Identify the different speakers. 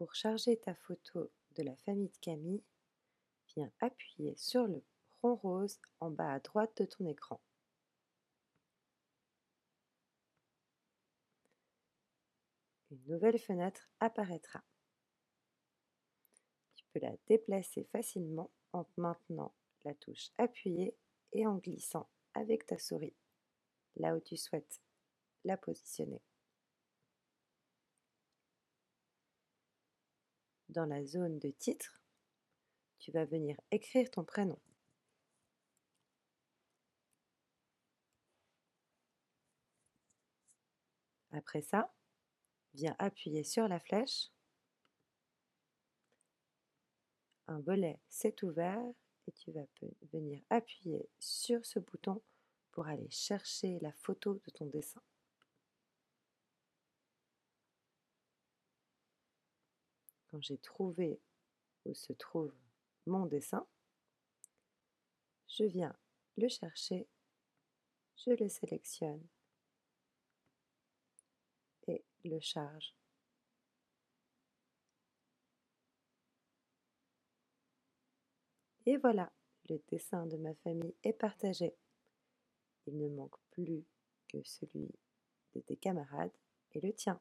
Speaker 1: Pour charger ta photo de la famille de Camille, viens appuyer sur le rond rose en bas à droite de ton écran. Une nouvelle fenêtre apparaîtra. Tu peux la déplacer facilement en maintenant la touche appuyée et en glissant avec ta souris là où tu souhaites la positionner. Dans la zone de titre, tu vas venir écrire ton prénom. Après ça, viens appuyer sur la flèche. Un volet s'est ouvert et tu vas venir appuyer sur ce bouton pour aller chercher la photo de ton dessin. Quand j'ai trouvé où se trouve mon dessin, je viens le chercher, je le sélectionne et le charge. Et voilà, le dessin de ma famille est partagé. Il ne manque plus que celui de tes camarades et le tien.